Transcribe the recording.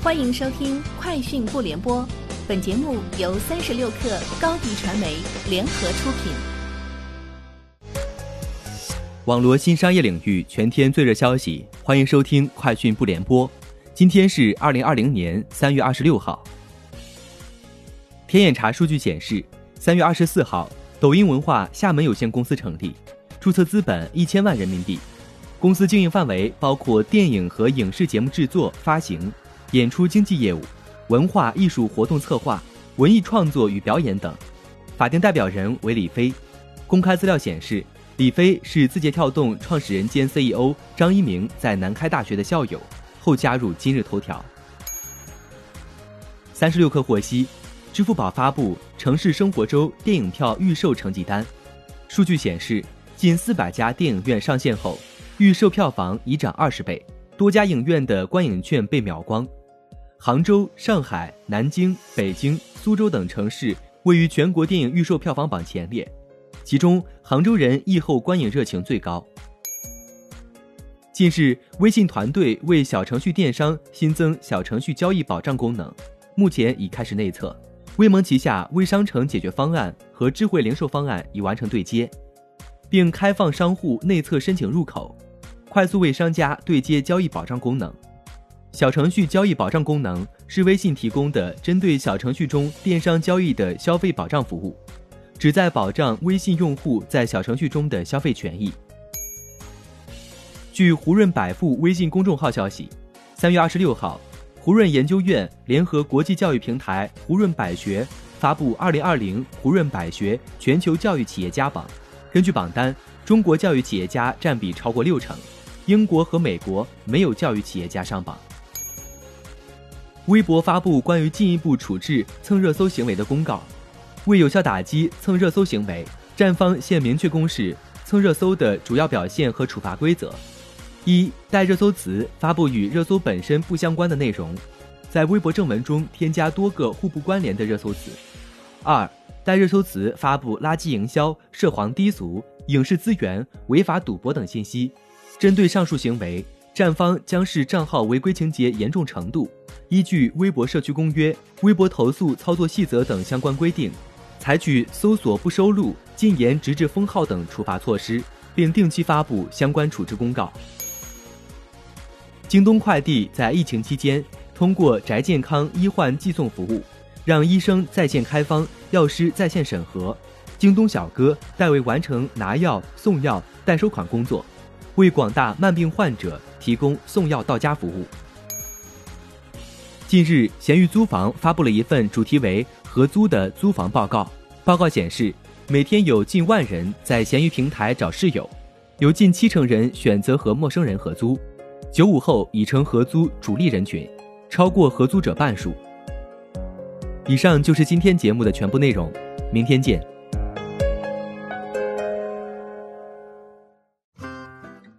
欢迎收听《快讯不联播》，本节目由三十六克高低传媒联合出品。网罗新商业领域全天最热消息，欢迎收听《快讯不联播》。今天是二零二零年三月二十六号。天眼查数据显示，三月二十四号，抖音文化厦门有限公司成立，注册资本一千万人民币。公司经营范围包括电影和影视节目制作、发行、演出经纪业务、文化艺术活动策划、文艺创作与表演等。法定代表人为李飞。公开资料显示，李飞是字节跳动创始人兼 CEO 张一鸣在南开大学的校友，后加入今日头条。三十六氪获悉，支付宝发布城市生活周电影票预售成绩单，数据显示，近四百家电影院上线后。预售票房已涨二十倍，多家影院的观影券被秒光。杭州、上海、南京、北京、苏州等城市位于全国电影预售票房榜前列，其中杭州人疫后观影热情最高。近日，微信团队为小程序电商新增小程序交易保障功能，目前已开始内测。微盟旗下微商城解决方案和智慧零售方案已完成对接，并开放商户内测申请入口。快速为商家对接交易保障功能，小程序交易保障功能是微信提供的针对小程序中电商交易的消费保障服务，旨在保障微信用户在小程序中的消费权益。据胡润百富微信公众号消息，三月二十六号，胡润研究院联合国际教育平台胡润百学发布二零二零胡润百学全球教育企业家榜，根据榜单，中国教育企业家占比超过六成。英国和美国没有教育企业家上榜。微博发布关于进一步处置蹭热搜行为的公告，为有效打击蹭热搜行为，站方现明确公示蹭热搜的主要表现和处罚规则：一、带热搜词发布与热搜本身不相关的内容，在微博正文中添加多个互不关联的热搜词；二、带热搜词发布垃圾营销、涉黄低俗、影视资源、违法赌博等信息。针对上述行为，站方将视账号违规情节严重程度，依据《微博社区公约》《微博投诉操作细则》等相关规定，采取搜索不收录、禁言直至封号等处罚措施，并定期发布相关处置公告。京东快递在疫情期间，通过宅健康医患寄送服务，让医生在线开方，药师在线审核，京东小哥代为完成拿药、送药、代收款工作。为广大慢病患者提供送药到家服务。近日，闲鱼租房发布了一份主题为“合租”的租房报告。报告显示，每天有近万人在闲鱼平台找室友，有近七成人选择和陌生人合租，九五后已成合租主力人群，超过合租者半数。以上就是今天节目的全部内容，明天见。